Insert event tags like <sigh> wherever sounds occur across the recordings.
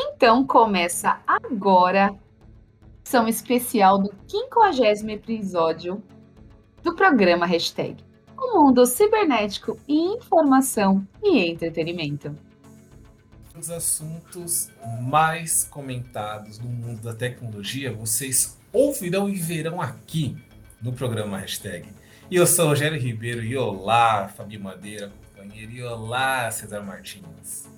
Então começa agora são especial do 50 episódio do programa Hashtag O Mundo Cibernético e Informação e Entretenimento. Os assuntos mais comentados no mundo da tecnologia vocês ouvirão e verão aqui no programa Hashtag. E eu sou o Rogério Ribeiro e olá, Fabi Madeira, companheiro, e olá, Cesar Martins.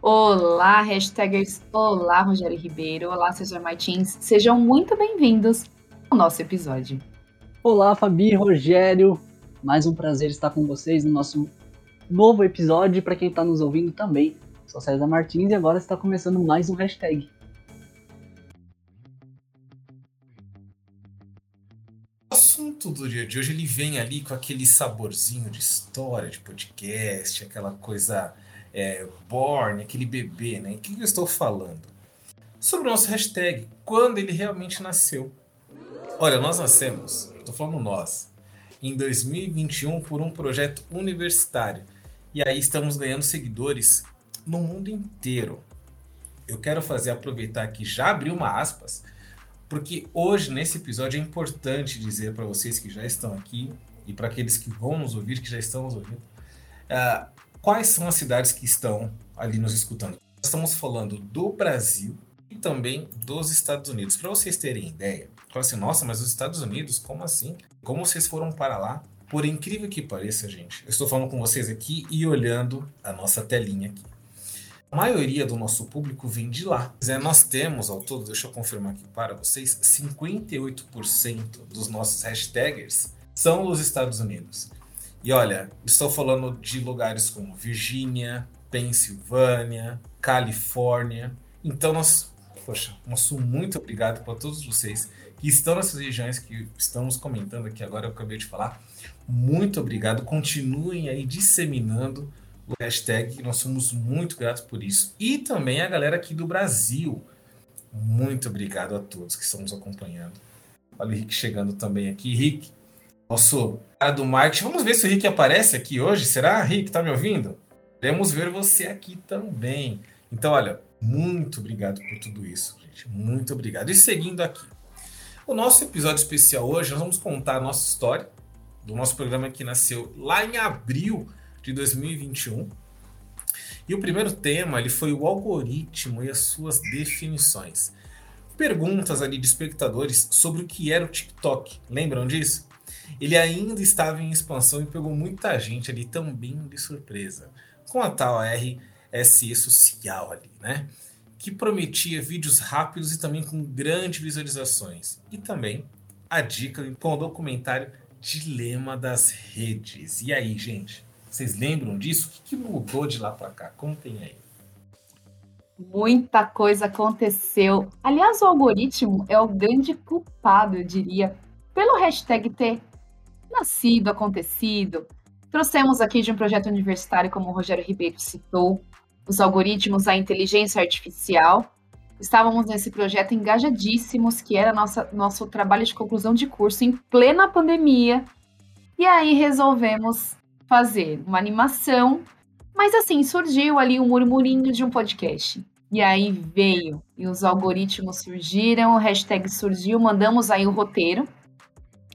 Olá, hashtagers! Olá, Rogério Ribeiro! Olá, César Martins! Sejam muito bem-vindos ao nosso episódio. Olá, Fabi, Rogério! Mais um prazer estar com vocês no nosso novo episódio. Para quem está nos ouvindo também, sou César Martins e agora está começando mais um hashtag. O assunto do dia de hoje ele vem ali com aquele saborzinho de história, de podcast, aquela coisa é, born, aquele bebê, né? O que eu estou falando? Sobre o nosso hashtag, quando ele realmente nasceu. Olha, nós nascemos, estou falando nós, em 2021 por um projeto universitário. E aí estamos ganhando seguidores no mundo inteiro. Eu quero fazer aproveitar aqui, já abri uma aspas, porque hoje nesse episódio é importante dizer para vocês que já estão aqui e para aqueles que vão nos ouvir, que já estão nos ouvindo, uh, quais são as cidades que estão ali nos escutando. Estamos falando do Brasil e também dos Estados Unidos. Para vocês terem ideia, fala assim, nossa, mas os Estados Unidos, como assim? Como vocês foram para lá? Por incrível que pareça, gente, eu estou falando com vocês aqui e olhando a nossa telinha aqui. A maioria do nosso público vem de lá. Nós temos, ao todo, deixa eu confirmar aqui para vocês, 58% dos nossos hashtaggers são dos Estados Unidos. E olha, estou falando de lugares como Virgínia, Pensilvânia, Califórnia. Então nós, poxa, nosso muito obrigado para todos vocês que estão nessas regiões que estamos comentando aqui agora, eu acabei de falar. Muito obrigado. Continuem aí disseminando o hashtag, nós somos muito gratos por isso. E também a galera aqui do Brasil. Muito obrigado a todos que estão nos acompanhando. Olha o Rick chegando também aqui. Rick, nosso cara do marketing. Vamos ver se o Rick aparece aqui hoje. Será, Rick? Tá me ouvindo? Queremos ver você aqui também. Então, olha, muito obrigado por tudo isso, gente. Muito obrigado. E seguindo aqui. O nosso episódio especial hoje, nós vamos contar a nossa história do nosso programa que nasceu lá em abril de 2021. E o primeiro tema ele foi o algoritmo e as suas definições. Perguntas ali de espectadores sobre o que era o TikTok. Lembram disso? Ele ainda estava em expansão e pegou muita gente ali também de surpresa, com a tal RSE social ali, né? Que prometia vídeos rápidos e também com grandes visualizações. E também a dica com o documentário Dilema das Redes. E aí, gente? Vocês lembram disso? O que mudou de lá para cá? Contem aí. Muita coisa aconteceu. Aliás, o algoritmo é o grande culpado, eu diria, pelo hashtag ter nascido, acontecido. Trouxemos aqui de um projeto universitário, como o Rogério Ribeiro citou, os algoritmos, a inteligência artificial. Estávamos nesse projeto engajadíssimos, que era nossa, nosso trabalho de conclusão de curso em plena pandemia. E aí resolvemos fazer uma animação, mas assim, surgiu ali um murmurinho de um podcast. E aí veio, e os algoritmos surgiram, o hashtag surgiu, mandamos aí o roteiro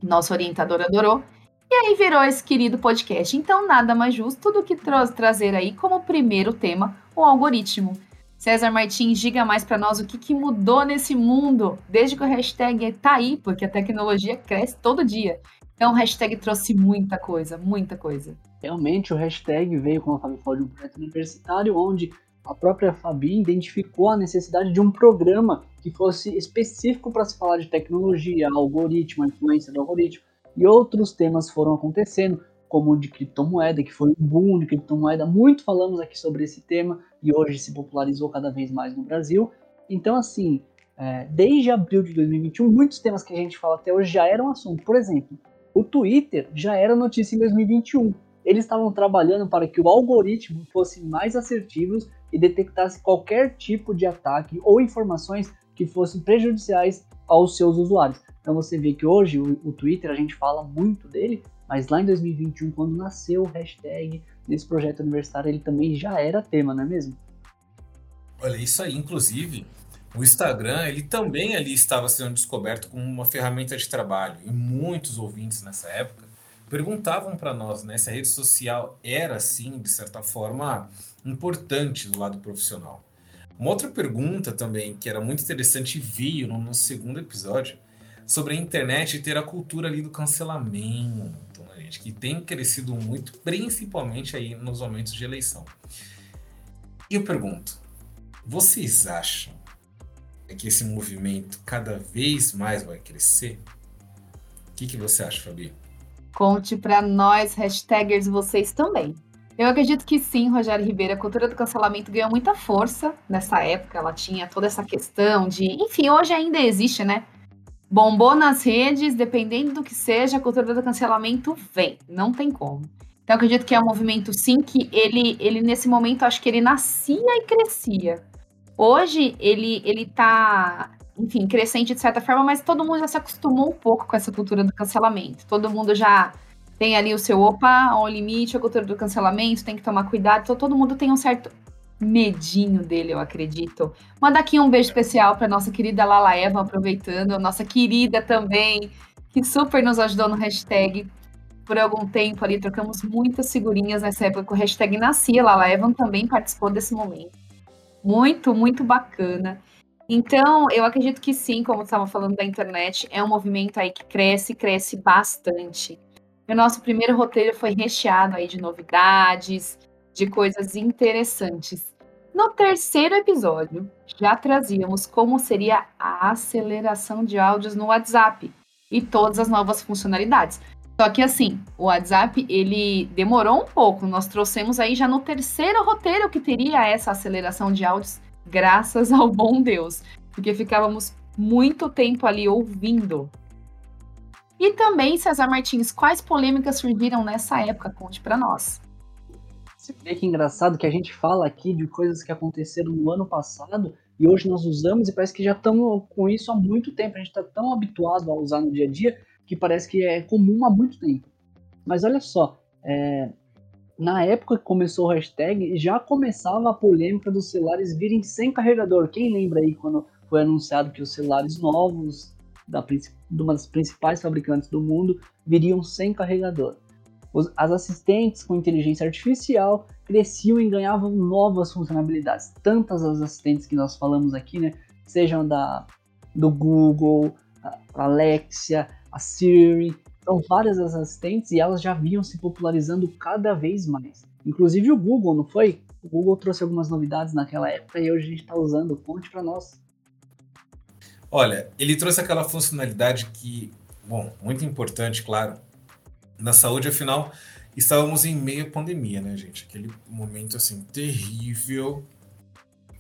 nosso orientador adorou. E aí virou esse querido podcast. Então, nada mais justo do que tra trazer aí como primeiro tema o algoritmo. César Martins, diga mais para nós o que, que, mudou nesse mundo desde que o hashtag tá aí, porque a tecnologia cresce todo dia. Então, o hashtag trouxe muita coisa, muita coisa. Realmente, o hashtag veio, como a Fabi falou, de um projeto universitário, onde a própria Fabi identificou a necessidade de um programa que fosse específico para se falar de tecnologia, algoritmo, influência do algoritmo, e outros temas foram acontecendo, como o de criptomoeda, que foi um boom de criptomoeda. Muito falamos aqui sobre esse tema e hoje se popularizou cada vez mais no Brasil. Então, assim, é, desde abril de 2021, muitos temas que a gente fala até hoje já eram assunto. Por exemplo, o Twitter já era notícia em 2021. Eles estavam trabalhando para que o algoritmo fosse mais assertivo e detectasse qualquer tipo de ataque ou informações que fossem prejudiciais aos seus usuários. Então você vê que hoje o, o, Twitter a gente fala muito dele, mas lá em 2021, quando nasceu o hashtag nesse projeto universitário, ele também já era tema, não é mesmo? Olha, isso aí, inclusive, o Instagram, ele também ali estava sendo descoberto como uma ferramenta de trabalho. E muitos ouvintes nessa época perguntavam para nós né, se a rede social era, sim, de certa forma, importante do lado profissional. Uma outra pergunta também, que era muito interessante, veio no nosso segundo episódio, sobre a internet e ter a cultura ali do cancelamento, né, gente, que tem crescido muito, principalmente aí nos momentos de eleição. E eu pergunto, vocês acham que esse movimento cada vez mais vai crescer? O que, que você acha, Fabi? Conte para nós, hashtagers, vocês também. Eu acredito que sim, Rogério Ribeiro. A cultura do cancelamento ganhou muita força nessa época. Ela tinha toda essa questão de. Enfim, hoje ainda existe, né? Bombou nas redes, dependendo do que seja, a cultura do cancelamento vem. Não tem como. Então, eu acredito que é um movimento, sim, que ele, ele nesse momento, acho que ele nascia e crescia. Hoje, ele, ele tá, enfim, crescente de certa forma, mas todo mundo já se acostumou um pouco com essa cultura do cancelamento. Todo mundo já tem ali o seu opa, ao limite, a cultura do cancelamento, tem que tomar cuidado. Então todo mundo tem um certo medinho dele, eu acredito. Manda aqui um beijo especial para nossa querida Lala Eva, aproveitando, nossa querida também, que super nos ajudou no hashtag por algum tempo ali, trocamos muitas figurinhas nessa época o hashtag Nascia. Lala Evan também participou desse momento. Muito, muito bacana. Então, eu acredito que sim, como estava falando da internet, é um movimento aí que cresce, cresce bastante. O nosso primeiro roteiro foi recheado aí de novidades, de coisas interessantes. No terceiro episódio, já trazíamos como seria a aceleração de áudios no WhatsApp e todas as novas funcionalidades. Só que assim, o WhatsApp ele demorou um pouco. Nós trouxemos aí já no terceiro roteiro que teria essa aceleração de áudios, graças ao bom Deus, porque ficávamos muito tempo ali ouvindo e também, César Martins, quais polêmicas surgiram nessa época? Conte para nós. Você vê que engraçado que a gente fala aqui de coisas que aconteceram no ano passado e hoje nós usamos e parece que já estamos com isso há muito tempo. A gente está tão habituado a usar no dia a dia que parece que é comum há muito tempo. Mas olha só, é, na época que começou o hashtag, já começava a polêmica dos celulares virem sem carregador. Quem lembra aí quando foi anunciado que os celulares novos da, de uma das principais fabricantes do mundo viriam sem carregador. Os, as assistentes com inteligência artificial cresciam e ganhavam novas funcionalidades. Tantas as assistentes que nós falamos aqui, né? Sejam da, do Google, a Alexia, a Siri, são várias as assistentes e elas já vinham se popularizando cada vez mais. Inclusive o Google, não foi? O Google trouxe algumas novidades naquela época e hoje a gente está usando. Conte para nós. Olha, ele trouxe aquela funcionalidade que, bom, muito importante, claro, na saúde, afinal, estávamos em meio à pandemia, né, gente? Aquele momento, assim, terrível,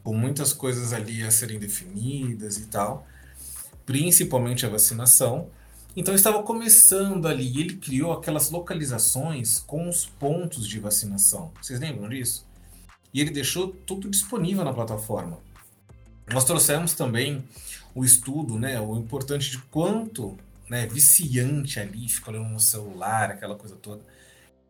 com muitas coisas ali a serem definidas e tal, principalmente a vacinação. Então estava começando ali, e ele criou aquelas localizações com os pontos de vacinação. Vocês lembram disso? E ele deixou tudo disponível na plataforma. Nós trouxemos também o estudo, né, o importante de quanto né, viciante ali, fica olhando no celular, aquela coisa toda.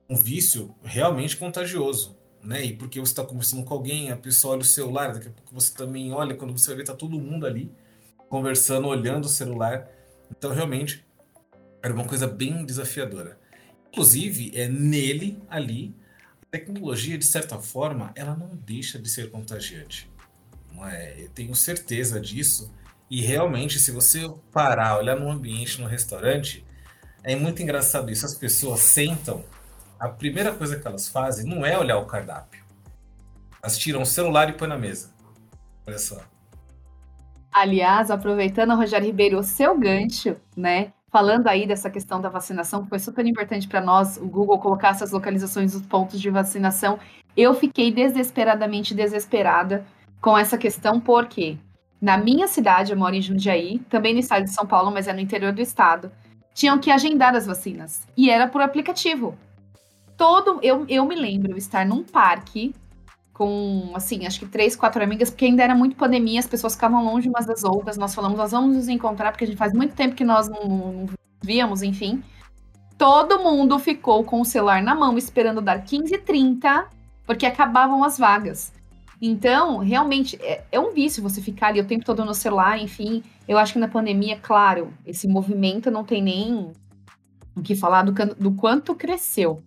Um vício realmente contagioso, né? E porque você está conversando com alguém, a pessoa olha o celular, daqui a pouco você também olha, quando você vê, tá todo mundo ali conversando, olhando o celular. Então, realmente, era uma coisa bem desafiadora. Inclusive, é nele, ali, a tecnologia, de certa forma, ela não deixa de ser contagiante. Não é? Eu tenho certeza disso e realmente, se você parar, olhar no ambiente, no restaurante, é muito engraçado isso. As pessoas sentam, a primeira coisa que elas fazem não é olhar o cardápio. Elas tiram o celular e põem na mesa. Olha só. Aliás, aproveitando, Rogério Ribeiro, o seu gancho, né? Falando aí dessa questão da vacinação, que foi super importante para nós, o Google colocar essas localizações dos pontos de vacinação. Eu fiquei desesperadamente desesperada com essa questão, porque na minha cidade, eu moro em Jundiaí, também no estado de São Paulo, mas é no interior do estado, tinham que agendar as vacinas. E era por aplicativo. Todo. Eu, eu me lembro estar num parque com, assim, acho que três, quatro amigas, porque ainda era muito pandemia, as pessoas ficavam longe umas das outras. Nós falamos, nós vamos nos encontrar, porque a gente faz muito tempo que nós não, não víamos, enfim. Todo mundo ficou com o celular na mão, esperando dar 15 e 30, porque acabavam as vagas. Então, realmente, é, é, um vício você ficar ali o tempo todo no celular, enfim. Eu acho que na pandemia, claro, esse movimento não tem nem o que falar do, do quanto cresceu.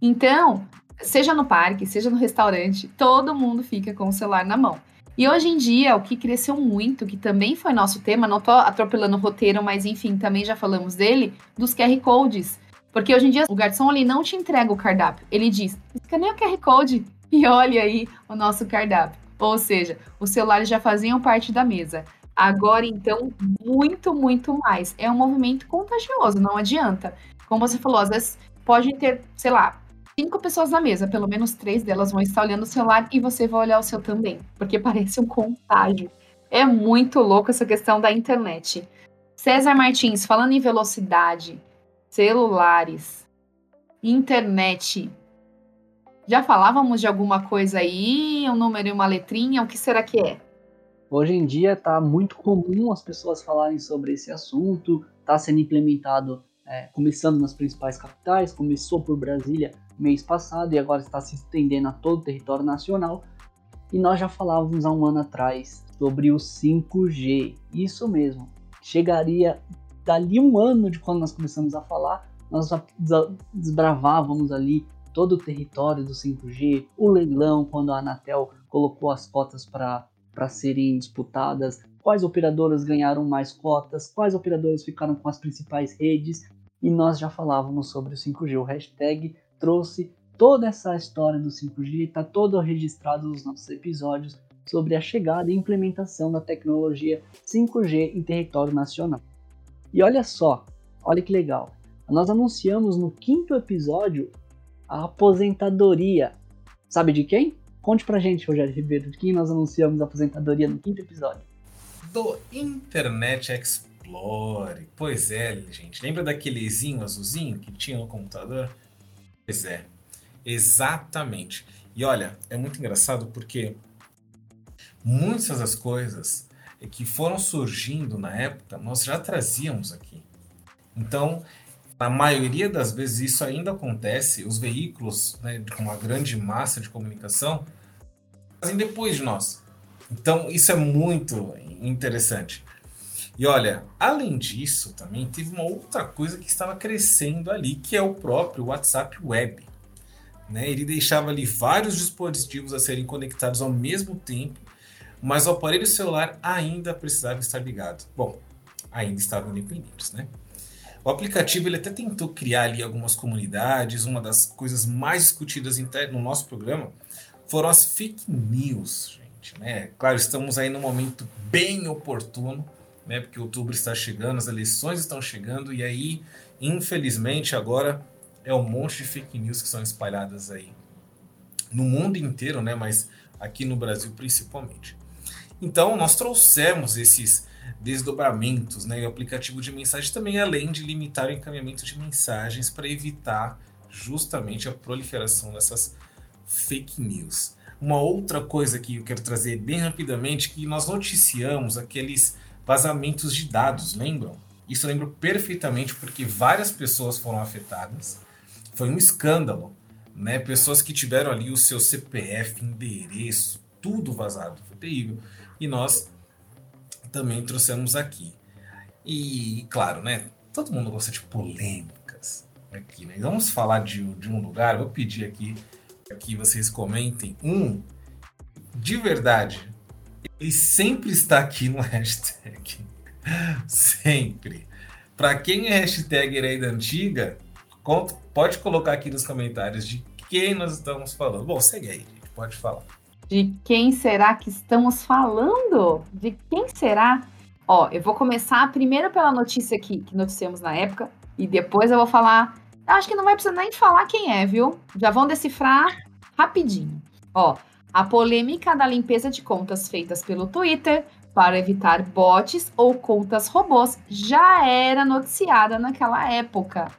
Então, seja no parque, seja no restaurante, todo mundo fica com o celular na mão. E hoje em dia, o que cresceu muito, que também foi nosso tema, não tô atropelando o roteiro, mas enfim, também já falamos dele, dos QR Codes. Porque hoje em dia o garçom ali não te entrega o cardápio. Ele diz: escaneia o QR Code <laughs> e olhe aí o nosso cardápio. Ou seja, os celulares já faziam parte da mesa. Agora, então, muito, muito mais. É um movimento contagioso, não adianta. Como você falou, às vezes pode ter, sei lá, cinco pessoas na mesa, pelo menos três delas vão estar olhando o celular e você vai olhar o seu também, porque <laughs> parece um contágio. É muito louco essa questão da internet. César Martins, falando em velocidade, celulares, internet, já falávamos de alguma coisa aí, um número e uma letrinha, o que será que é? Hoje em dia está muito comum as pessoas falarem sobre esse assunto, está sendo implementado, é, começando nas principais capitais, começou por Brasília mês passado e agora está se estendendo a todo o território nacional. E nós já falávamos há um ano atrás sobre o 5G, isso mesmo, chegaria dali um ano de quando nós começamos a falar, nós desbravávamos ali todo o território do 5G, o leilão, quando a Anatel colocou as cotas para serem disputadas, quais operadoras ganharam mais cotas, quais operadoras ficaram com as principais redes, e nós já falávamos sobre o 5G. O hashtag trouxe toda essa história do 5G, está todo registrado nos nossos episódios sobre a chegada e implementação da tecnologia 5G em território nacional. E olha só, olha que legal. Nós anunciamos no quinto episódio a aposentadoria. Sabe de quem? Conte pra gente, Rogério Ribeiro, de quem nós anunciamos a aposentadoria no quinto episódio. Do Internet Explorer. Pois é, gente. Lembra daquelezinho azulzinho que tinha no computador? Pois é. Exatamente. E olha, é muito engraçado porque muitas das coisas que foram surgindo na época nós já trazíamos aqui. Então, na maioria das vezes isso ainda acontece, os veículos né, com uma grande massa de comunicação fazem depois de nós. Então isso é muito interessante. E olha, além disso, também teve uma outra coisa que estava crescendo ali, que é o próprio WhatsApp Web. Né? Ele deixava ali vários dispositivos a serem conectados ao mesmo tempo, mas o aparelho celular ainda precisava estar ligado. Bom, ainda estavam independentes, né? O aplicativo ele até tentou criar ali algumas comunidades. Uma das coisas mais discutidas no nosso programa foram as fake news, gente. Né? Claro, estamos aí num momento bem oportuno, né? Porque outubro está chegando, as eleições estão chegando e aí, infelizmente, agora é um monte de fake news que são espalhadas aí no mundo inteiro, né? Mas aqui no Brasil principalmente. Então, nós trouxemos esses desdobramentos, né? E o aplicativo de mensagem também, além de limitar o encaminhamento de mensagens para evitar justamente a proliferação dessas fake news. Uma outra coisa que eu quero trazer bem rapidamente, que nós noticiamos aqueles vazamentos de dados, lembram? Isso eu lembro perfeitamente porque várias pessoas foram afetadas. Foi um escândalo, né? Pessoas que tiveram ali o seu CPF, endereço, tudo vazado. Foi terrível. E nós também trouxemos aqui. E, claro, né? Todo mundo gosta de polêmicas aqui, né? Vamos falar de, de um lugar, vou pedir aqui que vocês comentem. Um, de verdade, ele sempre está aqui no <laughs> hashtag. sempre. Para quem é hashtagger aí da antiga, pode colocar aqui nos comentários de quem nós estamos falando. Bom, segue aí, gente. Pode falar. De quem será que estamos falando? De quem será? Ó, eu vou começar primeiro pela notícia aqui, que noticiamos na época, e depois eu vou falar. Acho que não vai precisar nem falar quem é, viu? Já vão decifrar rapidinho. Ó, a polêmica da limpeza de contas feitas pelo Twitter para evitar bots ou contas robôs já era noticiada naquela época.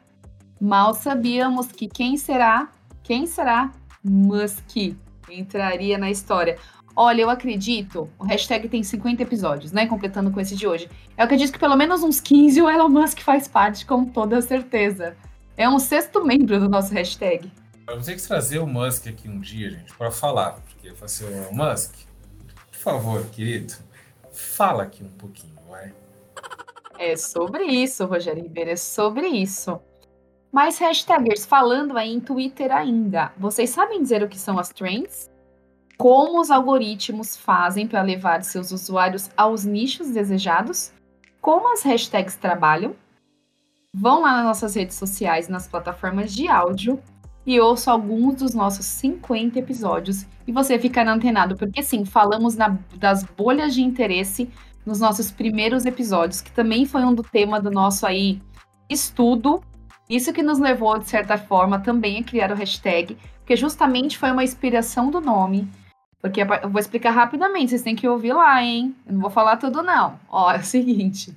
Mal sabíamos que quem será, quem será Musk entraria na história. Olha, eu acredito, o hashtag tem 50 episódios, né? Completando com esse de hoje. Eu acredito que pelo menos uns 15 o Elon Musk faz parte, com toda certeza. É um sexto membro do nosso hashtag. Vamos ter que trazer o Musk aqui um dia, gente, para falar. Porque eu falei assim, Musk, por favor, querido, fala aqui um pouquinho, vai. É sobre isso, Rogério Ribeiro, é sobre isso. Mas hashtagers, falando aí em Twitter ainda, vocês sabem dizer o que são as trends? Como os algoritmos fazem para levar seus usuários aos nichos desejados? Como as hashtags trabalham? Vão lá nas nossas redes sociais, nas plataformas de áudio e ouça alguns dos nossos 50 episódios e você ficará antenado, porque sim, falamos na, das bolhas de interesse nos nossos primeiros episódios, que também foi um do tema do nosso aí estudo. Isso que nos levou, de certa forma, também a criar o hashtag, porque justamente foi uma inspiração do nome. Porque eu vou explicar rapidamente, vocês têm que ouvir lá, hein? Eu não vou falar tudo, não. Ó, é o seguinte.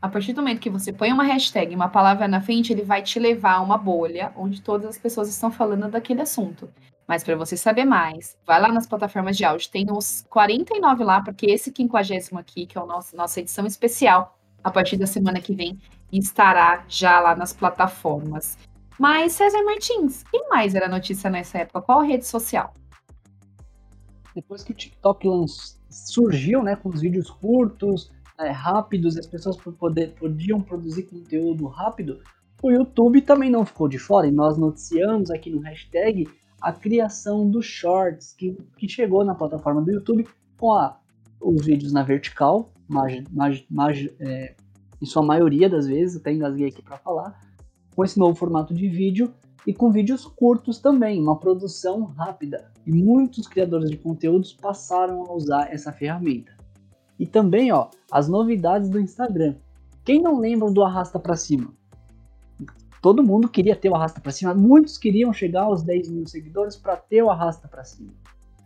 A partir do momento que você põe uma hashtag, uma palavra na frente, ele vai te levar a uma bolha onde todas as pessoas estão falando daquele assunto. Mas para você saber mais, vai lá nas plataformas de áudio, tem uns 49 lá, porque esse 50 aqui, que é a nossa edição especial, a partir da semana que vem, estará já lá nas plataformas. Mas, César Martins, quem mais era notícia nessa época? Qual rede social? Depois que o TikTok surgiu, né, com os vídeos curtos, é, rápidos, as pessoas poder, podiam produzir conteúdo rápido, o YouTube também não ficou de fora, e nós noticiamos aqui no hashtag a criação dos shorts, que, que chegou na plataforma do YouTube com a, os vídeos na vertical, mag, mag, mag, é, em sua maioria das vezes, até engasguei aqui para falar, com esse novo formato de vídeo e com vídeos curtos também, uma produção rápida. E muitos criadores de conteúdos passaram a usar essa ferramenta. E também, ó, as novidades do Instagram. Quem não lembra do arrasta para cima? Todo mundo queria ter o arrasta para cima, muitos queriam chegar aos 10 mil seguidores para ter o arrasta para cima.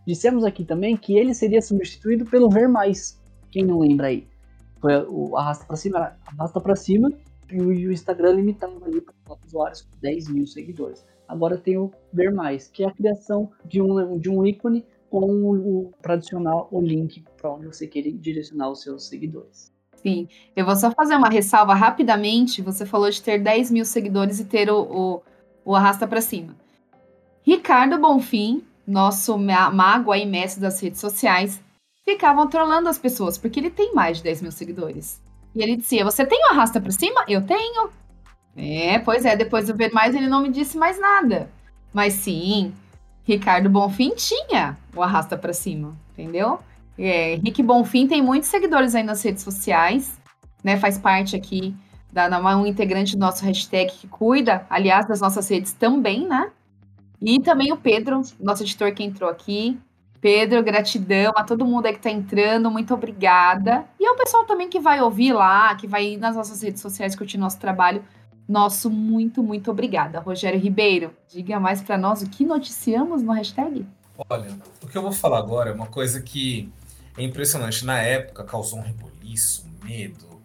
Dissemos aqui também que ele seria substituído pelo ver mais. Quem não lembra aí? Foi o arrasta para cima, arrasta para cima e o Instagram limitava ali para usuários com 10 mil seguidores. Agora tem o ver mais, que é a criação de um, de um ícone com o, o tradicional o link para onde você quer direcionar os seus seguidores. Sim, eu vou só fazer uma ressalva rapidamente. Você falou de ter 10 mil seguidores e ter o, o, o arrasta para cima. Ricardo Bonfim, nosso mago aí, mestre das redes sociais, ficavam trolando as pessoas, porque ele tem mais de 10 mil seguidores. E ele dizia: Você tem o arrasta para cima? Eu tenho. É, pois é, depois do ver mais, ele não me disse mais nada. Mas sim, Ricardo Bonfim tinha o arrasta para cima, entendeu? É, Rick Bonfim tem muitos seguidores aí nas redes sociais, né? Faz parte aqui da um integrante do nosso hashtag que cuida, aliás, das nossas redes também, né? E também o Pedro, nosso editor que entrou aqui. Pedro, gratidão a todo mundo aí que está entrando, muito obrigada. E ao pessoal também que vai ouvir lá, que vai ir nas nossas redes sociais curtir nosso trabalho. Nosso muito, muito obrigada. Rogério Ribeiro, diga mais para nós o que noticiamos no hashtag. Olha, o que eu vou falar agora é uma coisa que é impressionante. Na época causou um reboliço, medo,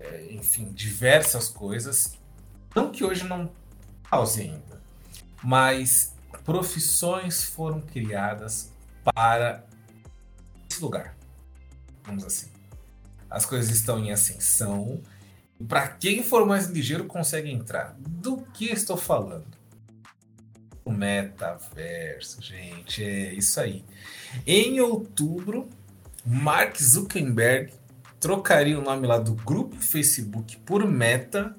é, enfim, diversas coisas. Não que hoje não cause ainda, mas profissões foram criadas para esse lugar. Vamos assim. As coisas estão em ascensão. Para quem for mais ligeiro consegue entrar. Do que estou falando? O metaverso, gente, é isso aí. Em outubro, Mark Zuckerberg trocaria o nome lá do grupo Facebook por Meta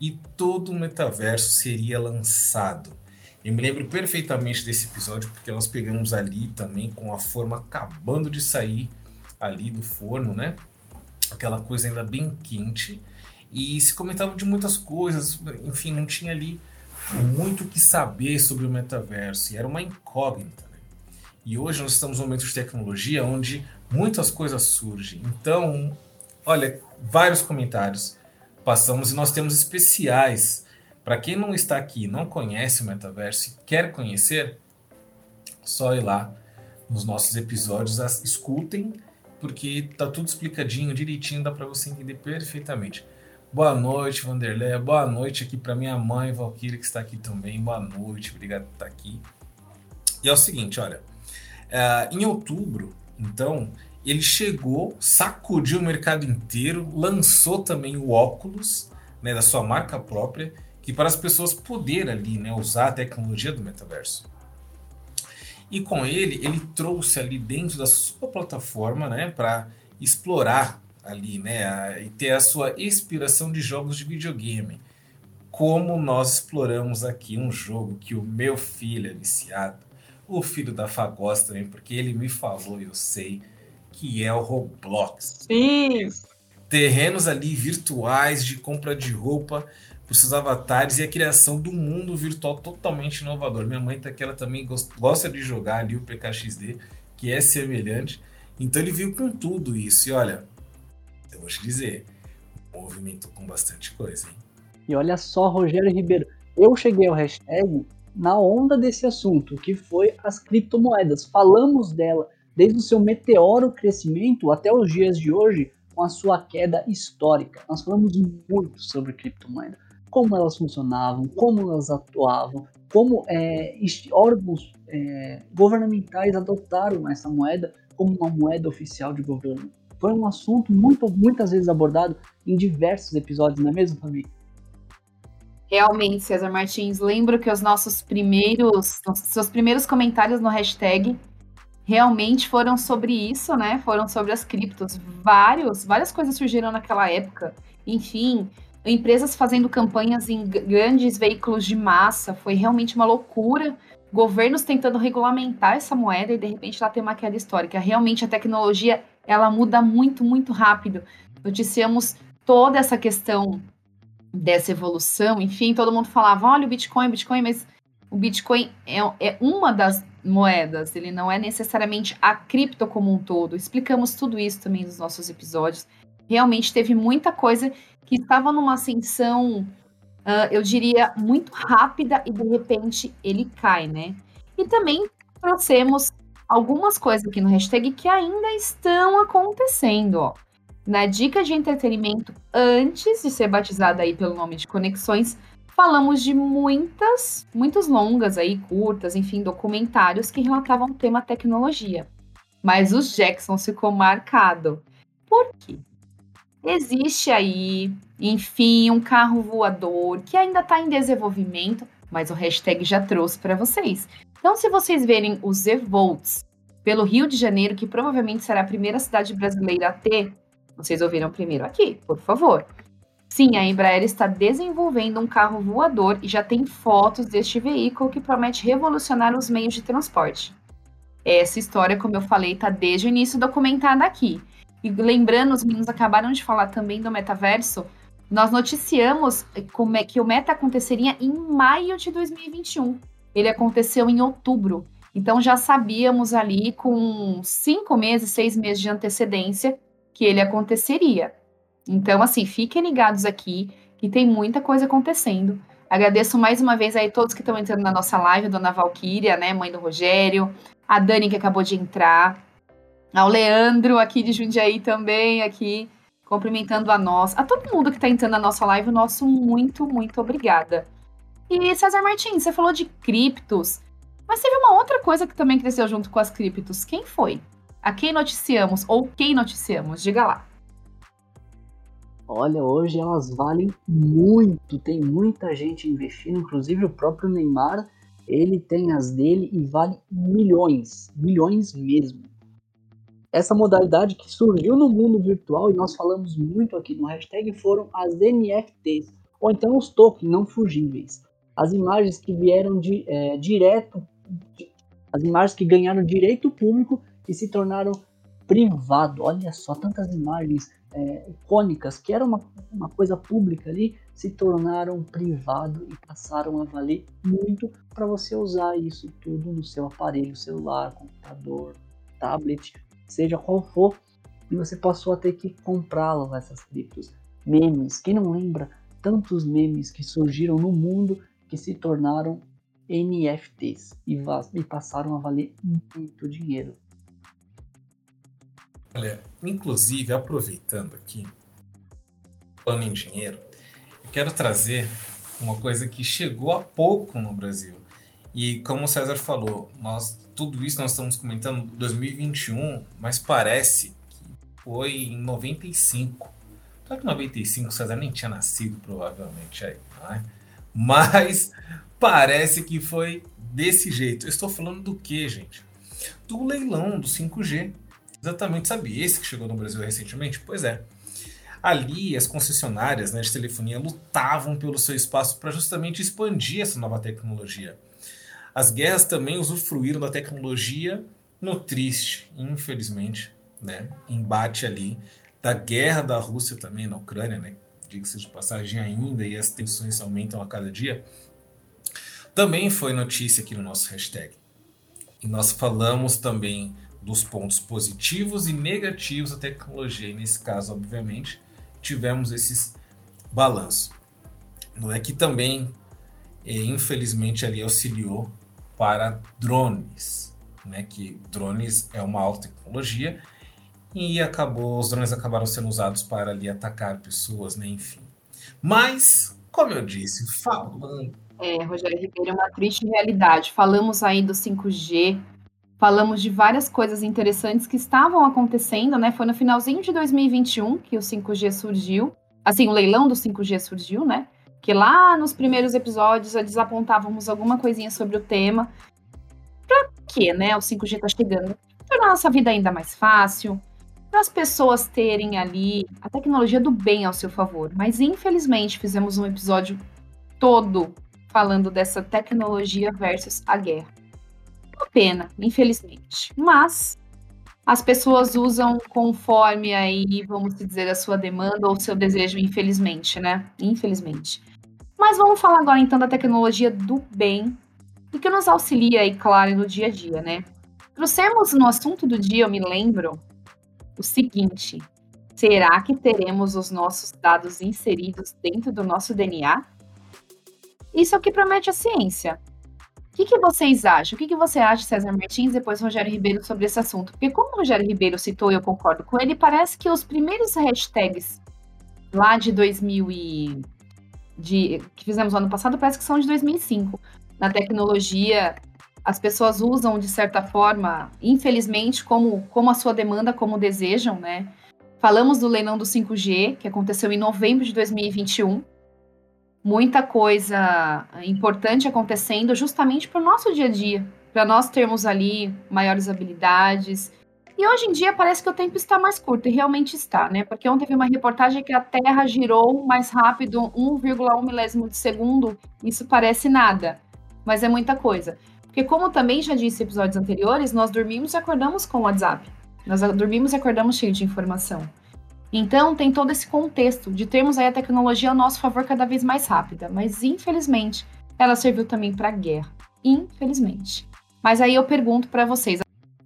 e todo o metaverso seria lançado. Eu me lembro perfeitamente desse episódio porque nós pegamos ali também com a forma acabando de sair ali do forno, né? Aquela coisa ainda bem quente e se comentava de muitas coisas, enfim, não tinha ali muito o que saber sobre o metaverso e era uma incógnita. Né? E hoje nós estamos num momento de tecnologia onde muitas coisas surgem. Então, olha, vários comentários passamos e nós temos especiais. Para quem não está aqui não conhece o metaverso e quer conhecer, só ir lá nos nossos episódios, escutem, porque tá tudo explicadinho, direitinho, dá para você entender perfeitamente. Boa noite, Vanderlei. Boa noite aqui para minha mãe, Valkyrie, que está aqui também. Boa noite, obrigado por estar aqui. E é o seguinte, olha, uh, em outubro então, ele chegou, sacudiu o mercado inteiro, lançou também o óculos né, da sua marca própria, que para as pessoas poderem ali, né, usar a tecnologia do metaverso. E com ele, ele trouxe ali dentro da sua plataforma, né, para explorar ali, né, a, e ter a sua inspiração de jogos de videogame. Como nós exploramos aqui um jogo que o meu filho é viciado, o filho da Fá gosta também, porque ele me falou e eu sei, que é o Roblox. Sim! Terrenos ali virtuais de compra de roupa para seus avatares e a criação do mundo virtual totalmente inovador. Minha mãe tá que ela também gosta de jogar ali o PKXD, que é semelhante. Então ele viu com tudo isso. E olha, eu vou te dizer, movimentou com bastante coisa, hein? E olha só, Rogério Ribeiro, eu cheguei ao hashtag na onda desse assunto, que foi as criptomoedas. Falamos dela desde o seu meteoro crescimento até os dias de hoje, com a sua queda histórica. Nós falamos muito sobre criptomoeda, como elas funcionavam, como elas atuavam, como é, órgãos é, governamentais adotaram essa moeda como uma moeda oficial de governo. Foi um assunto muito, muitas vezes abordado em diversos episódios, não é mesmo, Fabi? Realmente, César Martins, lembro que os nossos primeiros, seus primeiros comentários no hashtag realmente foram sobre isso, né? Foram sobre as criptos. Vários, várias coisas surgiram naquela época. Enfim, empresas fazendo campanhas em grandes veículos de massa, foi realmente uma loucura. Governos tentando regulamentar essa moeda e de repente ela tem uma queda histórica. Realmente a tecnologia ela muda muito, muito rápido. Noticiamos toda essa questão dessa evolução. Enfim, todo mundo falava: olha o Bitcoin, Bitcoin, mas o Bitcoin é, é uma das moedas, ele não é necessariamente a cripto como um todo. Explicamos tudo isso também nos nossos episódios. Realmente teve muita coisa que estava numa ascensão, uh, eu diria, muito rápida e de repente ele cai, né? E também trouxemos algumas coisas aqui no hashtag que ainda estão acontecendo, ó. Na dica de entretenimento, antes de ser batizada aí pelo nome de Conexões, falamos de muitas, muitas longas aí, curtas, enfim, documentários que relatavam o tema tecnologia. Mas os Jacksons ficou marcado. Por quê? Existe aí, enfim, um carro voador que ainda está em desenvolvimento, mas o hashtag já trouxe para vocês. Então, se vocês verem os Evolts pelo Rio de Janeiro, que provavelmente será a primeira cidade brasileira a ter, vocês ouviram primeiro aqui, por favor. Sim, a Embraer está desenvolvendo um carro voador e já tem fotos deste veículo que promete revolucionar os meios de transporte. Essa história, como eu falei, está desde o início documentada aqui. E lembrando, os meninos acabaram de falar também do metaverso. Nós noticiamos como é que o meta aconteceria em maio de 2021. Ele aconteceu em outubro. Então já sabíamos ali com cinco meses, seis meses de antecedência que ele aconteceria. Então, assim, fiquem ligados aqui, que tem muita coisa acontecendo. Agradeço mais uma vez aí todos que estão entrando na nossa live, a dona Valquíria, né, mãe do Rogério, a Dani que acabou de entrar, ao Leandro aqui de Jundiaí também, aqui, cumprimentando a nós, a todo mundo que está entrando na nossa live, o nosso muito, muito obrigada. E César Martins, você falou de criptos, mas teve uma outra coisa que também cresceu junto com as criptos. Quem foi? A quem noticiamos ou quem noticiamos? Diga lá. Olha, hoje elas valem muito, tem muita gente investindo, inclusive o próprio Neymar, ele tem as dele e vale milhões, milhões mesmo. Essa modalidade que surgiu no mundo virtual e nós falamos muito aqui no hashtag foram as NFTs, ou então os tokens não fugíveis. As imagens que vieram de, é, direto, de, as imagens que ganharam direito público e se tornaram privado. Olha só, tantas imagens é, icônicas, que era uma, uma coisa pública ali, se tornaram privado e passaram a valer muito para você usar isso tudo no seu aparelho celular, computador, tablet, seja qual for, e você passou a ter que comprá-las, essas criptos. Memes, quem não lembra tantos memes que surgiram no mundo que se tornaram NFTs e, e passaram a valer muito dinheiro. Olha, inclusive, aproveitando aqui, falando em dinheiro, eu quero trazer uma coisa que chegou há pouco no Brasil. E como o César falou, nós tudo isso nós estamos comentando 2021, mas parece que foi em 95. Só que em 95 o César nem tinha nascido, provavelmente, aí, não é? Mas parece que foi desse jeito. Eu estou falando do que, gente? Do leilão do 5G. Exatamente, sabe esse que chegou no Brasil recentemente? Pois é. Ali, as concessionárias né, de telefonia lutavam pelo seu espaço para justamente expandir essa nova tecnologia. As guerras também usufruíram da tecnologia no triste, infelizmente, né, embate ali da guerra da Rússia também na Ucrânia, né, diga-se de passagem ainda, e as tensões aumentam a cada dia, também foi notícia aqui no nosso hashtag. E nós falamos também dos pontos positivos e negativos da tecnologia, e nesse caso, obviamente, tivemos esses balanços. Não é que também, eh, infelizmente, ali auxiliou para drones, né? Que drones é uma alta tecnologia e acabou, os drones acabaram sendo usados para ali atacar pessoas, né? Enfim. Mas, como eu disse, falando. É, Rogério Ribeiro, é uma triste realidade. Falamos aí do 5G, falamos de várias coisas interessantes que estavam acontecendo, né? Foi no finalzinho de 2021 que o 5G surgiu. Assim, o leilão do 5G surgiu, né? Que lá nos primeiros episódios já desapontávamos alguma coisinha sobre o tema. Pra quê, né? O 5G tá chegando. Tornar nossa vida ainda mais fácil, para as pessoas terem ali a tecnologia do bem ao seu favor. Mas infelizmente fizemos um episódio todo falando dessa tecnologia versus a guerra uma pena, infelizmente. Mas as pessoas usam conforme aí, vamos dizer, a sua demanda ou seu desejo, infelizmente, né? Infelizmente. Mas vamos falar agora então da tecnologia do bem e que nos auxilia aí, claro, no dia a dia, né? Trouxemos no assunto do dia, eu me lembro, o seguinte: será que teremos os nossos dados inseridos dentro do nosso DNA? Isso é o que promete a ciência. O que, que, vocês acham? O que, que, você acha, César Martins, depois Rogério Ribeiro, sobre esse assunto? Porque como o Rogério Ribeiro citou, e eu concordo com ele, parece que os primeiros hashtags lá de 2000 e... De, que fizemos no ano passado, parece que são de 2005. Na tecnologia, as pessoas usam, de certa forma, infelizmente, como, como a sua demanda, como desejam, né? Falamos do leilão do 5G, que aconteceu em novembro de 2021 muita coisa importante acontecendo justamente para o nosso dia a dia, para nós termos ali maiores habilidades. E hoje em dia parece que o tempo está mais curto, e realmente está, né? Porque ontem teve uma reportagem que a Terra girou mais rápido, 1,1 milésimo de segundo. Isso parece nada, mas é muita coisa. Porque, como também já disse em episódios anteriores, nós dormimos e acordamos com o WhatsApp. Nós dormimos e acordamos cheio de informação. Então, tem todo esse contexto de termos aí a tecnologia a nosso favor cada vez mais rápida, mas infelizmente ela serviu também para a guerra. Infelizmente. Mas aí eu pergunto para vocês: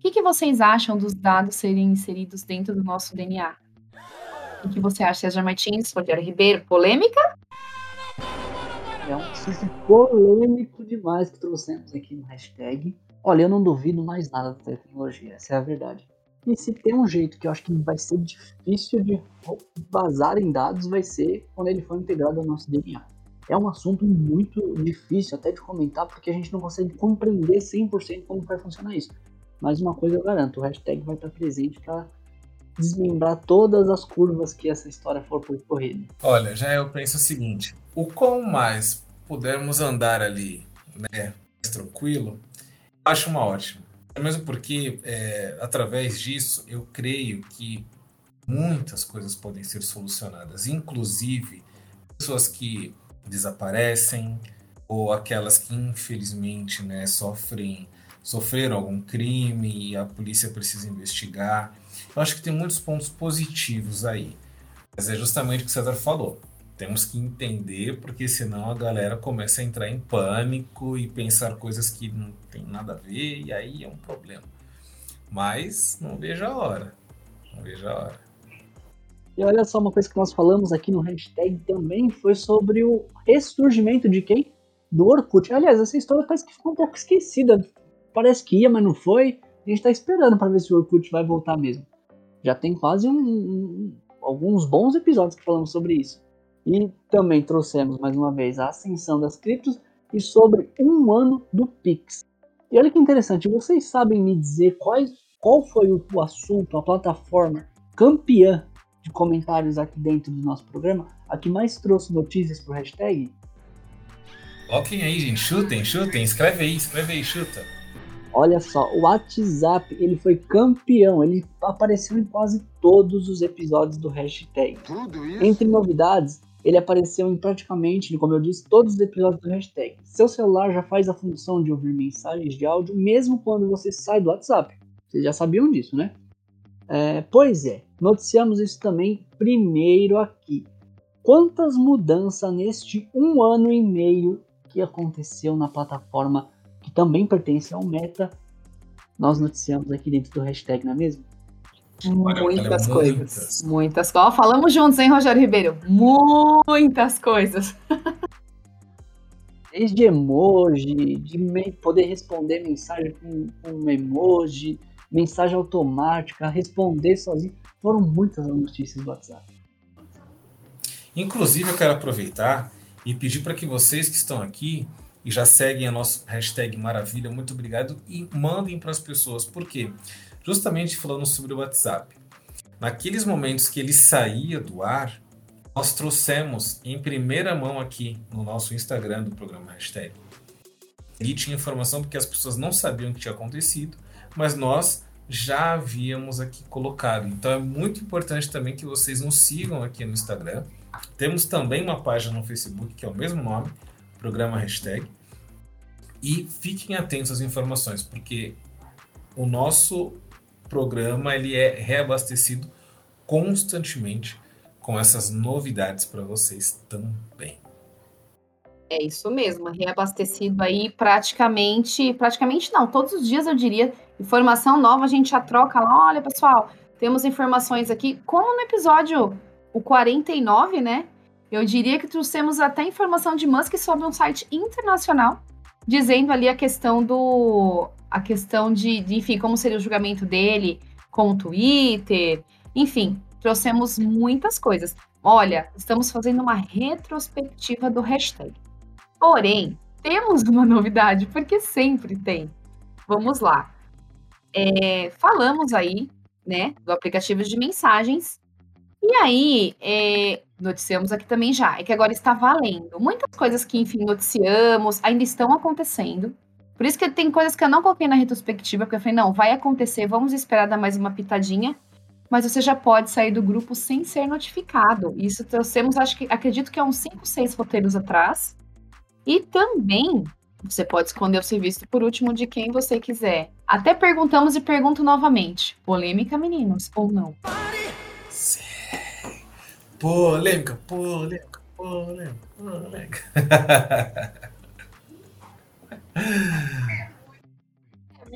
que, que, vocês acham dos dados serem inseridos dentro do nosso DNA? O que você acha, César Martins, Rogério Ribeiro? Polêmica? É um assunto polêmico demais que trouxemos aqui no hashtag. Olha, eu não duvido mais nada da tecnologia, essa é a verdade. E se tem um jeito que eu acho que vai ser difícil de vazar em dados, vai ser quando ele for integrado ao nosso DNA. É um assunto muito difícil até de comentar, porque a gente não consegue compreender 100% como vai funcionar isso. Mas uma coisa eu garanto, o hashtag vai estar presente para desmembrar todas as curvas que essa história for percorrida. Olha, já eu penso o seguinte, o quão mais pudermos andar ali, né, mais tranquilo, acho uma ótima. Mesmo porque, é, através disso, eu creio que muitas coisas podem ser solucionadas, inclusive pessoas que desaparecem ou aquelas que infelizmente né, sofrem sofreram algum crime e a polícia precisa investigar. Eu acho que tem muitos pontos positivos aí. Mas é justamente o que o César falou. Temos que entender, porque senão a galera começa a entrar em pânico e pensar coisas que não tem nada a ver, e aí é um problema. Mas não vejo a hora. Não vejo a hora. E olha só, uma coisa que nós falamos aqui no hashtag também foi sobre o ressurgimento de quem? Do Orkut. Aliás, essa história parece que ficou um pouco esquecida. Parece que ia, mas não foi. A gente tá esperando para ver se o Orkut vai voltar mesmo. Já tem quase um, um, alguns bons episódios que falamos sobre isso. E também trouxemos mais uma vez a ascensão das criptos e sobre um ano do Pix. E olha que interessante, vocês sabem me dizer quais, qual foi o, o assunto, a plataforma campeã de comentários aqui dentro do nosso programa, a que mais trouxe notícias para o hashtag? Coloquem aí, gente. Chutem, chutem. Escreve aí, escreve aí, chuta. Olha só, o WhatsApp, ele foi campeão. Ele apareceu em quase todos os episódios do hashtag. Entre novidades, ele apareceu em praticamente, como eu disse, todos os episódios do hashtag. Seu celular já faz a função de ouvir mensagens de áudio mesmo quando você sai do WhatsApp. Vocês já sabiam disso, né? É, pois é, noticiamos isso também primeiro aqui. Quantas mudanças neste um ano e meio que aconteceu na plataforma também pertence ao Meta, nós noticiamos aqui dentro do hashtag, não é mesmo? Muitas coisas. Muitas coisas. Falamos juntos, hein, Rogério Ribeiro? Muitas coisas. <laughs> Desde emoji, de poder responder mensagem com, com emoji, mensagem automática, responder sozinho. Foram muitas notícias do WhatsApp. Inclusive, eu quero aproveitar e pedir para que vocês que estão aqui e já seguem a nossa hashtag Maravilha, muito obrigado, e mandem para as pessoas. Por quê? Justamente falando sobre o WhatsApp. Naqueles momentos que ele saía do ar, nós trouxemos em primeira mão aqui no nosso Instagram do programa Hashtag. E tinha informação porque as pessoas não sabiam o que tinha acontecido, mas nós já havíamos aqui colocado. Então é muito importante também que vocês nos sigam aqui no Instagram. Temos também uma página no Facebook que é o mesmo nome, programa hashtag. E fiquem atentos às informações, porque o nosso programa ele é reabastecido constantemente com essas novidades para vocês também. É isso mesmo, reabastecido aí praticamente, praticamente não, todos os dias eu diria, informação nova a gente já troca lá, olha pessoal, temos informações aqui, como no episódio o 49, né? Eu diria que trouxemos até informação de Musk sobre um site internacional, dizendo ali a questão do a questão de, de enfim, como seria o julgamento dele com o Twitter, enfim, trouxemos muitas coisas. Olha, estamos fazendo uma retrospectiva do hashtag. Porém, temos uma novidade, porque sempre tem. Vamos lá. É, falamos aí, né, do aplicativo de mensagens. E aí, é, noticiamos aqui também já, é que agora está valendo. Muitas coisas que, enfim, noticiamos ainda estão acontecendo. Por isso que tem coisas que eu não coloquei na retrospectiva, porque eu falei, não, vai acontecer, vamos esperar dar mais uma pitadinha. Mas você já pode sair do grupo sem ser notificado. Isso trouxemos, acho que, acredito que é uns 5, 6 roteiros atrás. E também você pode esconder o serviço por último de quem você quiser. Até perguntamos e pergunto novamente. Polêmica, meninos, ou não? Sim. Polêmica, polêmica, polêmica, polêmica. <laughs>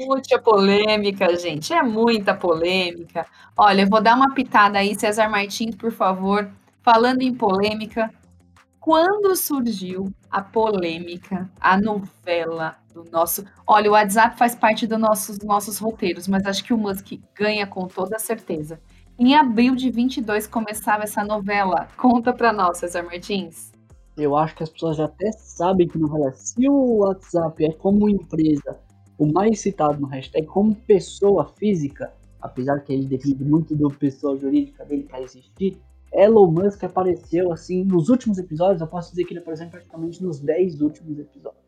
É muita polêmica, gente. É muita polêmica. Olha, eu vou dar uma pitada aí, César Martins, por favor. Falando em polêmica, quando surgiu a polêmica, a novela do nosso. Olha, o WhatsApp faz parte dos nossos, nossos roteiros, mas acho que o Musk ganha com toda certeza. Em abril de 22 começava essa novela. Conta para nós, César Martins. Eu acho que as pessoas já até sabem que novela. Se o WhatsApp é como empresa o mais citado no hashtag, como pessoa física, apesar que ele depende muito do pessoa jurídica dele para existir, Elon Musk apareceu assim nos últimos episódios, eu posso dizer que ele apareceu praticamente nos 10 últimos episódios.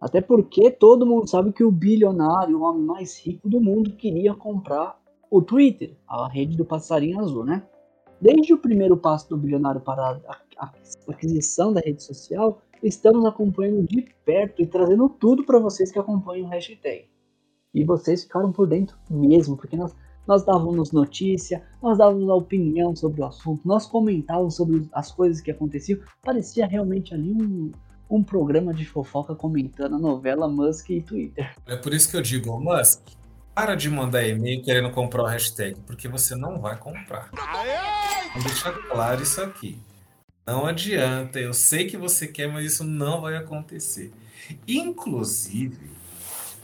Até porque todo mundo sabe que o bilionário, o homem mais rico do mundo, queria comprar o Twitter, a rede do passarinho azul, né? Desde o primeiro passo do bilionário para a aquisição da rede social, estamos acompanhando de perto e trazendo tudo para vocês que acompanham o hashtag. E vocês ficaram por dentro mesmo, porque nós nós dávamos notícia, nós dávamos a opinião sobre o assunto, nós comentávamos sobre as coisas que aconteciam. Parecia realmente ali um, um programa de fofoca comentando a novela Musk e Twitter. É por isso que eu digo, Musk, para de mandar e-mail querendo comprar o hashtag, porque você não vai comprar. Vou deixar claro isso aqui. Não adianta, eu sei que você quer, mas isso não vai acontecer. Inclusive,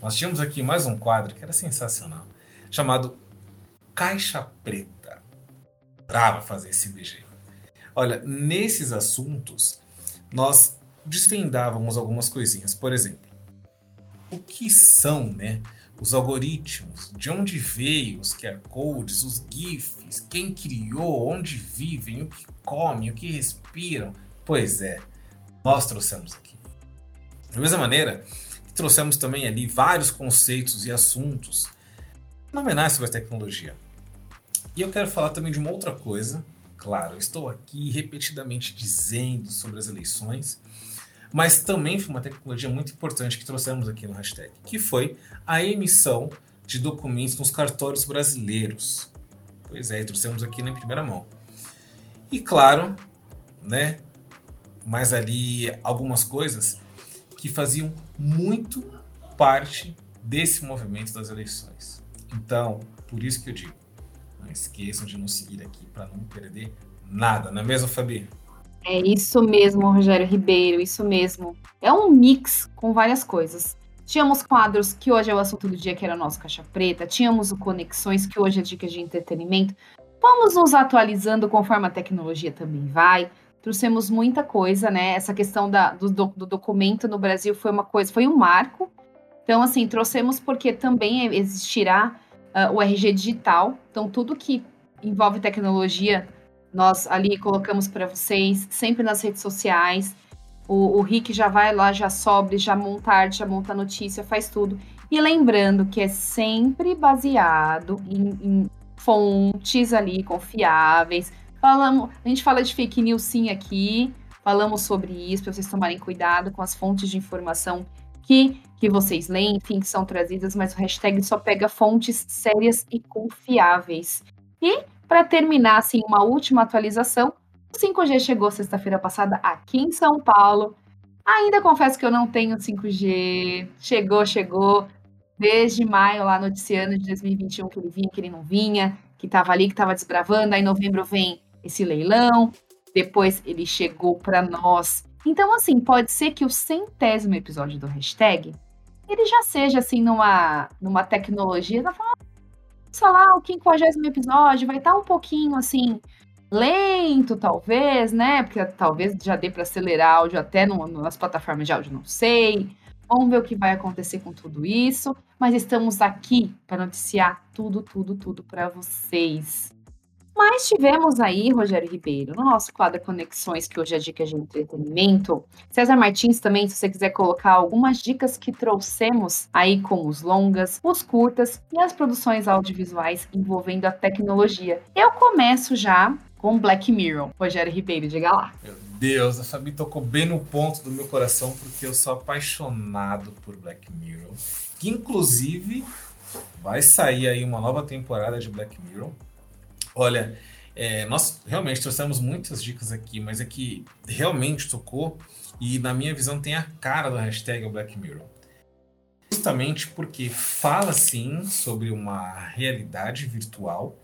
nós tínhamos aqui mais um quadro que era sensacional, chamado caixa preta. Brava fazer esse BG. Olha, nesses assuntos, nós desvendávamos algumas coisinhas. Por exemplo, o que são né, os algoritmos, de onde veio os QR codes, os GIFs, quem criou, onde vivem, o que comem, o que respiram. Pois é, nós trouxemos aqui. Da mesma maneira, trouxemos também ali vários conceitos e assuntos fenomenais sobre a tecnologia. E eu quero falar também de uma outra coisa. Claro, estou aqui repetidamente dizendo sobre as eleições, mas também foi uma tecnologia muito importante que trouxemos aqui no hashtag, que foi a emissão de documentos nos cartórios brasileiros. Pois é, trouxemos aqui na primeira mão. E claro, né, mas ali algumas coisas que faziam muito parte desse movimento das eleições. Então, por isso que eu digo, não esqueçam de nos seguir aqui para não perder nada, não é mesmo, Fabi? É isso mesmo, Rogério Ribeiro, isso mesmo. É um mix com várias coisas. Tínhamos quadros que hoje é o assunto do dia, que era o nosso Caixa Preta. Tínhamos o Conexões, que hoje é dicas de entretenimento. Vamos nos atualizando conforme a tecnologia também vai. Trouxemos muita coisa, né? Essa questão da, do, do documento no Brasil foi uma coisa, foi um marco. Então, assim, trouxemos porque também existirá uh, o RG digital. Então, tudo que envolve tecnologia, nós ali colocamos para vocês, sempre nas redes sociais. O, o Rick já vai lá, já sobe, já monta arte, já monta notícia, faz tudo. E lembrando que é sempre baseado em, em fontes ali confiáveis. Falamos, a gente fala de fake news sim aqui, falamos sobre isso para vocês tomarem cuidado com as fontes de informação que, que vocês leem, enfim, que são trazidas, mas o hashtag só pega fontes sérias e confiáveis. E, para terminar, assim, uma última atualização, o 5G chegou sexta-feira passada aqui em São Paulo. Ainda confesso que eu não tenho 5G. Chegou, chegou. Desde maio, lá noticiando de 2021, que ele vinha, que ele não vinha, que estava ali, que estava desbravando. Aí, em novembro, vem esse leilão. Depois, ele chegou para nós então, assim, pode ser que o centésimo episódio do hashtag ele já seja assim numa, numa tecnologia, da sei lá, o quinquagésimo episódio vai estar tá um pouquinho assim lento, talvez, né? Porque talvez já dê para acelerar áudio até no, nas plataformas de áudio, não sei. Vamos ver o que vai acontecer com tudo isso. Mas estamos aqui para noticiar tudo, tudo, tudo para vocês. Mas tivemos aí, Rogério Ribeiro, no nosso quadro Conexões, que hoje é dica de entretenimento. César Martins também, se você quiser colocar algumas dicas que trouxemos aí com os longas, os curtas e as produções audiovisuais envolvendo a tecnologia. Eu começo já com Black Mirror. Rogério Ribeiro, diga lá. Meu Deus, a Fabi tocou bem no ponto do meu coração, porque eu sou apaixonado por Black Mirror. Que inclusive vai sair aí uma nova temporada de Black Mirror. Olha, é, nós realmente trouxemos muitas dicas aqui, mas é que realmente tocou e, na minha visão, tem a cara do hashtag Black Mirror. Justamente porque fala sim sobre uma realidade virtual,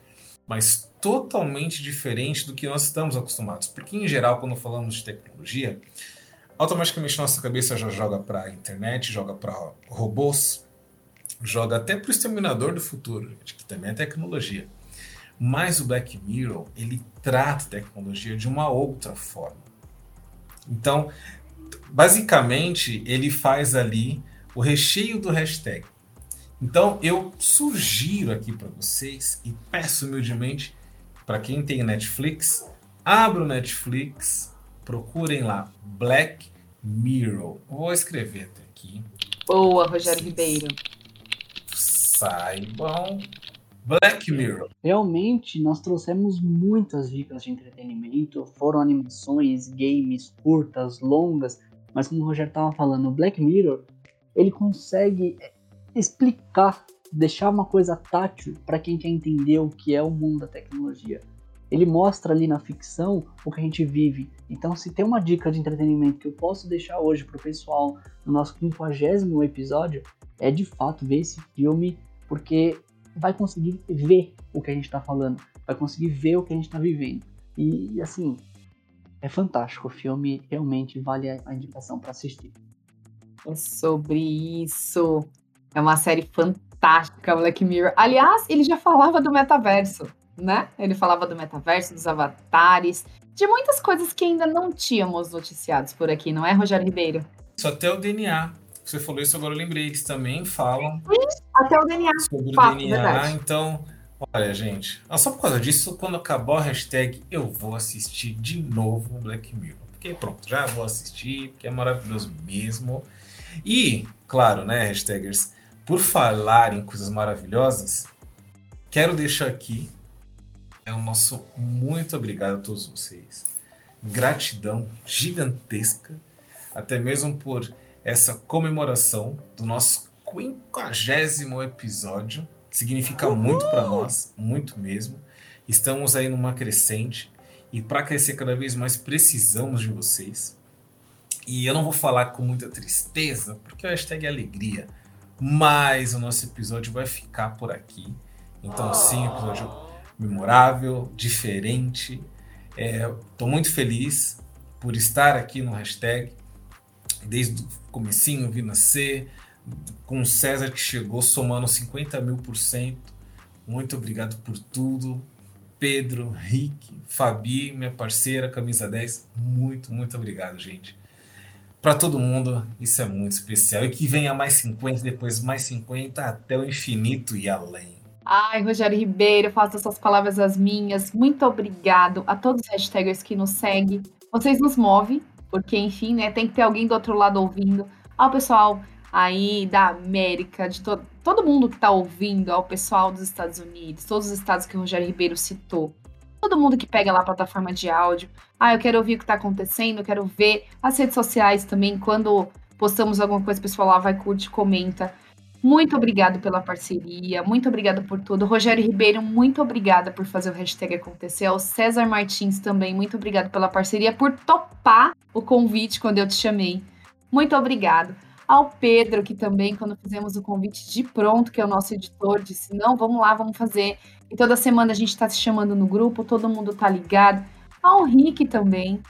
mas totalmente diferente do que nós estamos acostumados. Porque, em geral, quando falamos de tecnologia, automaticamente nossa cabeça já joga para a internet, joga para robôs, joga até para o exterminador do futuro, que também é tecnologia. Mas o Black Mirror, ele trata a tecnologia de uma outra forma. Então, basicamente, ele faz ali o recheio do hashtag. Então, eu sugiro aqui para vocês e peço humildemente para quem tem Netflix, abra o Netflix, procurem lá Black Mirror. Vou escrever até aqui. Boa, Rogério Ribeiro. Saibam Black Mirror. Realmente, nós trouxemos muitas dicas de entretenimento, foram animações, games, curtas, longas, mas como o Rogério estava falando, o Black Mirror, ele consegue explicar, deixar uma coisa tátil para quem quer entender o que é o mundo da tecnologia. Ele mostra ali na ficção o que a gente vive. Então, se tem uma dica de entretenimento que eu posso deixar hoje para o pessoal no nosso 50 episódio, é de fato ver esse filme, porque vai conseguir ver o que a gente está falando, vai conseguir ver o que a gente está vivendo. E assim, é fantástico. O filme realmente vale a indicação para assistir. É sobre isso. É uma série fantástica, Black Mirror. Aliás, ele já falava do metaverso, né? Ele falava do metaverso, dos avatares, de muitas coisas que ainda não tínhamos noticiados por aqui, não é, Rogério Ribeiro? Só até o DNA. Você falou isso, agora eu lembrei. Eles também falam. Até o DNA. Sobre Fato, o DNA. Verdade. Então, olha, gente. Só por causa disso, quando acabar a hashtag, eu vou assistir de novo o Black Mirror. Porque pronto, já vou assistir, porque é maravilhoso mesmo. E, claro, né, hashtagers, por falar em coisas maravilhosas, quero deixar aqui é o nosso muito obrigado a todos vocês. Gratidão gigantesca, até mesmo por essa comemoração do nosso quinquagésimo episódio. Significa Uhul! muito para nós, muito mesmo. Estamos aí numa crescente e para crescer cada vez mais precisamos de vocês. E eu não vou falar com muita tristeza, porque o hashtag é alegria, mas o nosso episódio vai ficar por aqui. Então, sim, episódio memorável, diferente. Estou é, muito feliz por estar aqui no hashtag, desde o comecinho, vi nascer, com o César que chegou somando 50 mil por cento. Muito obrigado por tudo. Pedro, Rick, Fabi, minha parceira, camisa 10. Muito, muito obrigado, gente. Para todo mundo, isso é muito especial. E que venha mais 50, depois mais 50, até o infinito e além. Ai, Rogério Ribeiro, faço essas palavras as minhas. Muito obrigado a todos os hashtaggers que nos seguem. Vocês nos movem, porque, enfim, né, tem que ter alguém do outro lado ouvindo. Ao pessoal aí da América, de to todo mundo que está ouvindo, ao pessoal dos Estados Unidos, todos os estados que o Rogério Ribeiro citou, todo mundo que pega lá a plataforma de áudio. Ah, eu quero ouvir o que está acontecendo, eu quero ver as redes sociais também, quando postamos alguma coisa, o pessoal lá vai, curte, comenta. Muito obrigado pela parceria, muito obrigado por tudo. Rogério Ribeiro, muito obrigada por fazer o hashtag acontecer. Ao César Martins também, muito obrigado pela parceria, por topar o convite quando eu te chamei. Muito obrigado ao Pedro, que também, quando fizemos o convite de pronto, que é o nosso editor, disse: não, vamos lá, vamos fazer. E toda semana a gente está se chamando no grupo, todo mundo está ligado. Ao Rick também,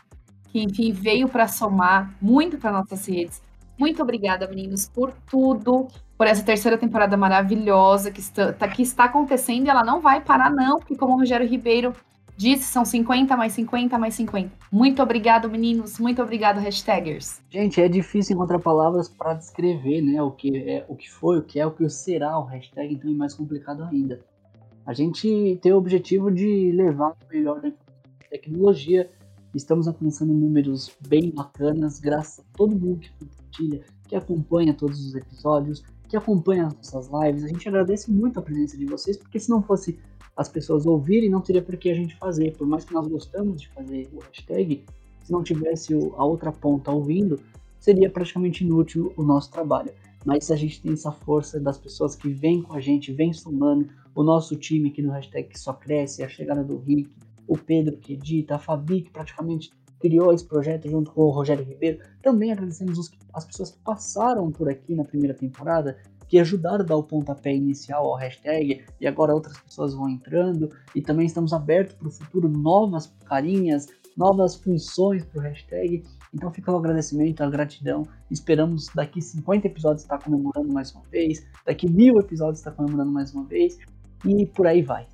que enfim veio para somar muito para nossas redes. Muito obrigada, meninos, por tudo, por essa terceira temporada maravilhosa que está, tá, que está acontecendo e ela não vai parar, não, porque como o Rogério Ribeiro Disse, são 50 mais 50 mais 50. Muito obrigado, meninos. Muito obrigado, hashtagers. Gente, é difícil encontrar palavras para descrever, né? O que é, o que foi, o que é, o que será o hashtag, então é mais complicado ainda. A gente tem o objetivo de levar o melhor da tecnologia. Estamos alcançando números bem bacanas, graças a todo mundo que compartilha, que acompanha todos os episódios, que acompanha as nossas lives. A gente agradece muito a presença de vocês, porque se não fosse as pessoas ouvirem, não teria por que a gente fazer. Por mais que nós gostamos de fazer o hashtag, se não tivesse a outra ponta ouvindo, seria praticamente inútil o nosso trabalho. Mas se a gente tem essa força das pessoas que vêm com a gente, vem somando, o nosso time aqui no hashtag que só cresce, a chegada do Rick, o Pedro que edita, a Fabi que praticamente criou esse projeto junto com o Rogério Ribeiro. Também agradecemos os, as pessoas que passaram por aqui na primeira temporada, que ajudaram a dar o pontapé inicial ao hashtag e agora outras pessoas vão entrando e também estamos abertos para o futuro novas carinhas, novas funções para o hashtag. Então fica o agradecimento, a gratidão. Esperamos daqui 50 episódios estar comemorando mais uma vez, daqui mil episódios estar comemorando mais uma vez e por aí vai.